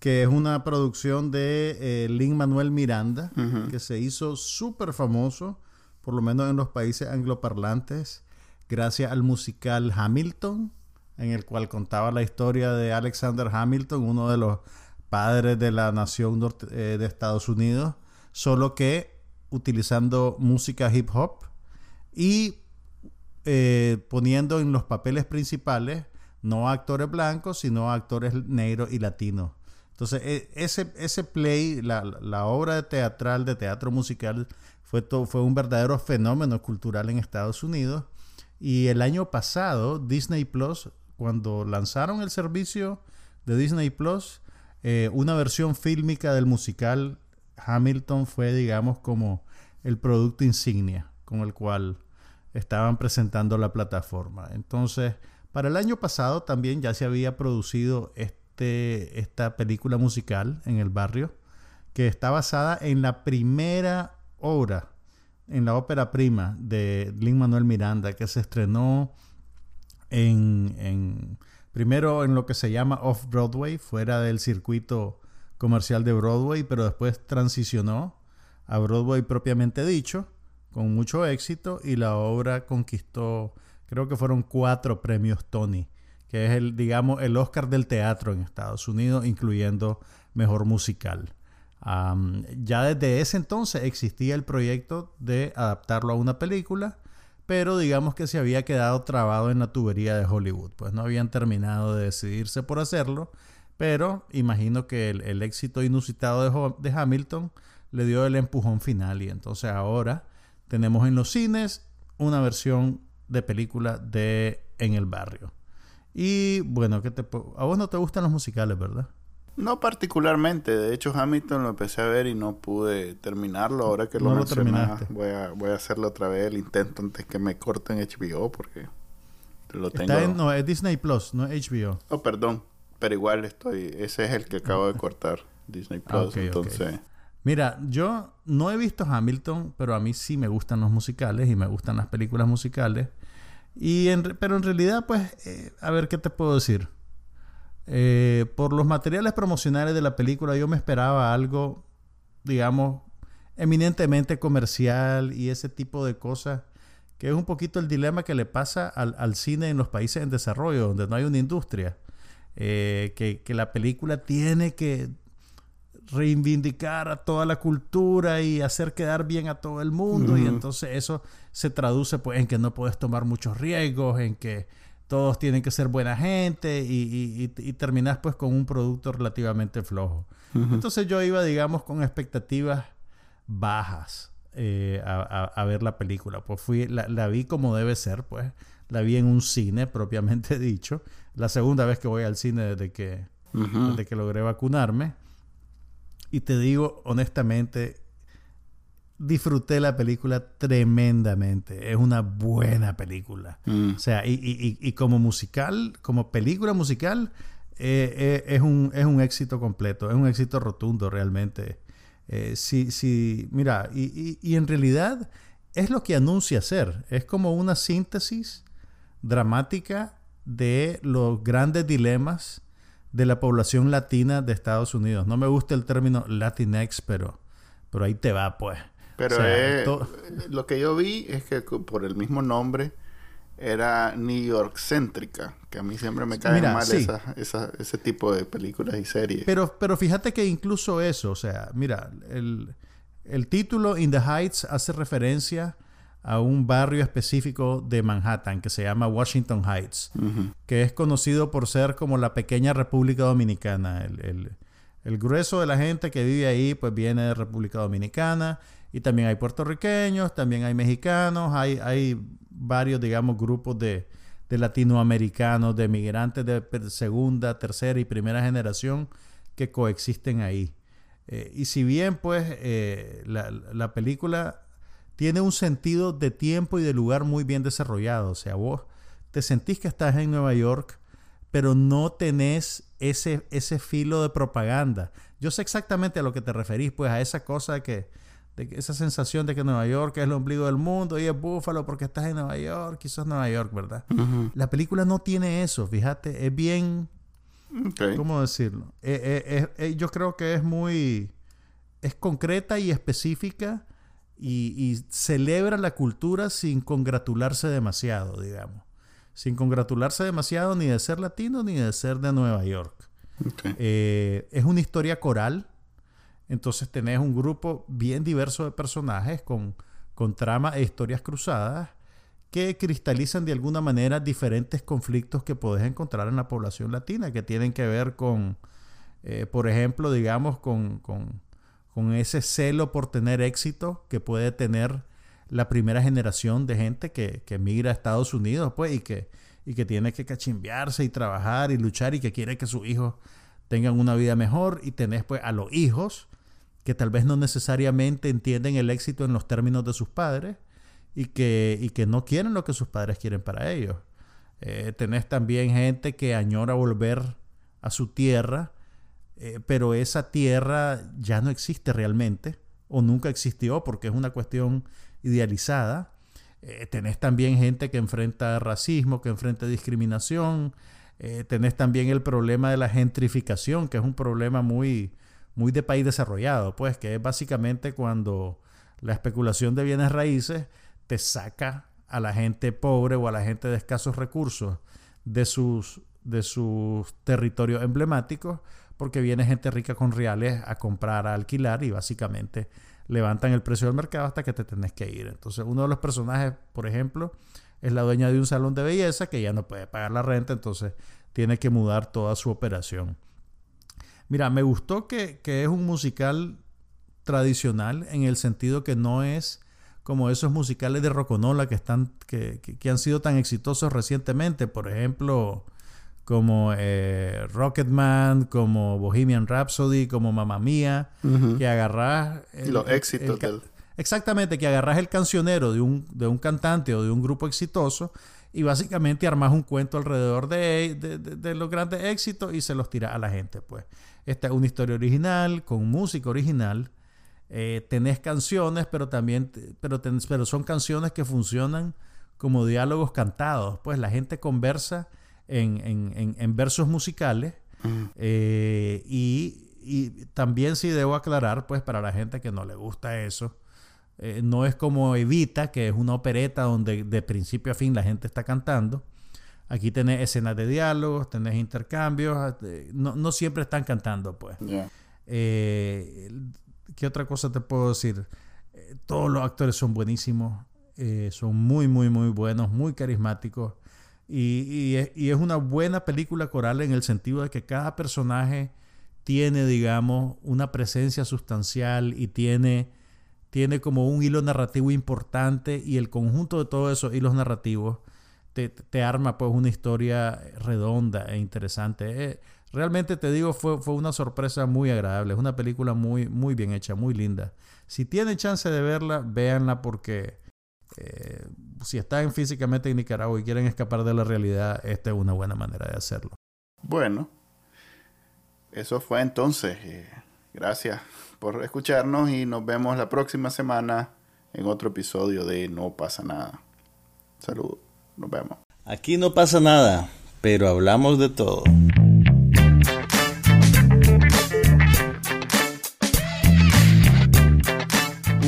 que es una producción de eh, Lin Manuel Miranda que se hizo súper famoso por lo menos en los países angloparlantes gracias al musical Hamilton en el cual contaba la historia de Alexander Hamilton, uno de los padres de la nación norte- eh, de Estados Unidos, solo que utilizando música hip hop y eh, poniendo en los papeles principales no a actores blancos, sino a actores negros y latinos. Entonces, e- ese, ese play, la, la obra teatral, de teatro musical, fue, fue un verdadero fenómeno cultural en Estados Unidos. Y el año pasado, Disney Plus, cuando lanzaron el servicio de Disney Plus, eh, una versión fílmica del musical Hamilton fue, digamos, como el producto insignia con el cual estaban presentando la plataforma. Entonces, para el año pasado también ya se había producido este, esta película musical en el barrio, que está basada en la primera obra, en la ópera prima de Lin Manuel Miranda, que se estrenó en, en- primero en lo que se llama Off Broadway, fuera del circuito comercial de Broadway, pero después transicionó a Broadway propiamente dicho, con mucho éxito, y la obra conquistó, creo que fueron cuatro premios Tony, que es el, digamos, el Oscar del teatro en Estados Unidos, incluyendo mejor musical. Ya desde ese entonces existía el proyecto de adaptarlo a una película, pero digamos que se había quedado trabado en la tubería de Hollywood, pues no habían terminado de decidirse por hacerlo, pero imagino que el, éxito inusitado de, de Hamilton le dio el empujón final y entonces ahora tenemos en los cines una versión de película de En el barrio. Y bueno, ¿qué te a vos no te gustan los musicales, ¿verdad? No particularmente, de hecho Hamilton lo empecé a ver y no pude terminarlo. Ahora que lo No lo terminaste. voy a, voy a hacerlo otra vez el intento antes que me corten HBO porque lo tengo. Está en, no, es Disney Plus, no es HBO. Oh, perdón, pero igual estoy, ese es el que acabo de cortar, Disney Ah, Plus, entonces Mira, yo no he visto Hamilton, pero a mí sí me gustan los musicales y me gustan las películas musicales. Y en pero en realidad, pues, eh, a ver qué te puedo decir. Eh, por los materiales promocionales de la película, yo me esperaba algo, digamos, eminentemente comercial y ese tipo de cosas, que es un poquito el dilema que le pasa al, al cine en los países en desarrollo, donde no hay una industria. Eh, que, que la película tiene que reivindicar a toda la cultura y hacer quedar bien a todo el mundo y entonces eso se traduce pues en que no puedes tomar muchos riesgos, en que todos tienen que ser buena gente y, y, y- y terminas pues con un producto relativamente flojo. Entonces yo iba digamos con expectativas bajas eh, a, ver la película. Pues fui, la, vi como debe ser, pues. La vi en un cine, propiamente dicho. La segunda vez que voy al cine desde que, desde que logré vacunarme. Y te digo, honestamente, disfruté la película tremendamente. Es una buena película. Mm. O sea, y, como musical, como película musical, eh, eh, es, un, es un éxito completo. Es un éxito rotundo realmente. Eh, sí, sí, mira, y, en realidad es lo que anuncia ser. Es como una síntesis dramática de los grandes dilemas de la población latina de Estados Unidos. No me gusta el término Latinx, pero, pero ahí te va, pues. Pero lo que yo vi es que por el mismo nombre era New York céntrica, que a mí siempre me cae mal ese tipo de películas y series. Pero, pero fíjate que incluso eso, o sea, mira, el, título In the Heights hace referencia a un barrio específico de Manhattan que se llama Washington Heights, que es conocido por ser como la pequeña República Dominicana. El, el, grueso de la gente que vive ahí pues viene de República Dominicana y también hay puertorriqueños, también hay mexicanos, hay, hay varios, digamos, grupos de, latinoamericanos, de migrantes de segunda, tercera y primera generación que coexisten ahí. Eh, y si bien, pues, eh, la, película tiene un sentido de tiempo y de lugar muy bien desarrollado, o sea, vos te sentís que estás en Nueva York, pero no tenés ese, ese filo de propaganda. Yo sé exactamente a lo que te referís, pues, a esa cosa que esa sensación de que Nueva York es el ombligo del mundo y es Búfalo porque estás en Nueva York y sos Nueva York, ¿verdad? La película no tiene eso, fíjate, es bien... ¿Cómo decirlo? Eh, eh, eh, yo creo que es muy... Es concreta y específica y, celebra la cultura sin congratularse demasiado, digamos. Sin congratularse demasiado ni de ser latino ni de ser de Nueva York. es una historia coral entonces tenés un grupo bien diverso de personajes con, con trama e historias cruzadas que cristalizan de alguna manera diferentes conflictos que podés encontrar en la población latina, que tienen que ver con, eh, por ejemplo, digamos, con, con, ese celo por tener éxito que puede tener la primera generación de gente que, que a Estados Unidos, pues, y que, y que tiene que cachimbearse y trabajar y luchar y que quiere que sus hijos tengan una vida mejor, y tenés, pues, a los hijos que tal vez no necesariamente entienden el éxito en los términos de sus padres y que, que no quieren lo que sus padres quieren para ellos. Eh, tenés también gente que añora volver a su tierra, eh, pero esa tierra ya no existe realmente o nunca existió porque es una cuestión idealizada. Eh, tenés también gente que enfrenta racismo, que enfrenta discriminación. tenés también el problema de la gentrificación, que es un problema muy, muy de país desarrollado, pues que es básicamente cuando la especulación de bienes raíces te saca a la gente pobre o a la gente de escasos recursos de sus, de sus territorios emblemáticos, porque viene gente rica con reales a comprar, a alquilar y básicamente levantan el precio del mercado hasta que te tenés que ir. Entonces uno de los personajes, por ejemplo, es la dueña de un salón de belleza que ya no puede pagar la renta, entonces tiene que mudar toda su operación. Mira, me gustó que, es un musical tradicional en el sentido que no es como esos musicales de Roconola que, están, que, han sido tan exitosos recientemente. Por ejemplo, como eh, Rocketman, como Bohemian Rhapsody, como Mamma Mía, que agarras... Los éxitos Exactamente, que agarras el cancionero de un, de un cantante o de un grupo exitoso y básicamente armas un cuento alrededor de, de, los grandes éxitos y se los tiras a la gente, pues. Esta es una historia original, con música original. Eh, tenés canciones, pero también pero, pero son canciones que funcionan como diálogos cantados. Pues la gente conversa en, versos musicales. Mm. Eh, y, también sí debo aclarar, pues para la gente que no le gusta eso, eh, no es como Evita, que es una opereta donde de principio a fin la gente está cantando. Aquí tenés escenas de diálogos, tenés intercambios, eh, no, siempre están cantando, pues. Eh, ¿Qué otra cosa te puedo decir? Eh, todos los actores son buenísimos, son muy, muy, muy buenos, muy carismáticos. Y, es, una buena película coral en el sentido de que cada personaje tiene, digamos, una presencia sustancial y tiene tiene como un hilo narrativo importante y el conjunto de todos esos hilos narrativos te, arma pues una historia redonda e interesante. Eh, realmente te digo, fue, fue una sorpresa muy agradable. Es una película muy, muy bien hecha, muy linda. Si tienen chance de verla, véanla porque eh, si están físicamente en Nicaragua y quieren escapar de la realidad, esta es una buena manera de hacerlo. Bueno, eso fue entonces. Eh, gracias por escucharnos y nos vemos la próxima semana en otro episodio de No pasa nada. Saludos, nos vemos. Aquí no pasa nada, pero hablamos de todo.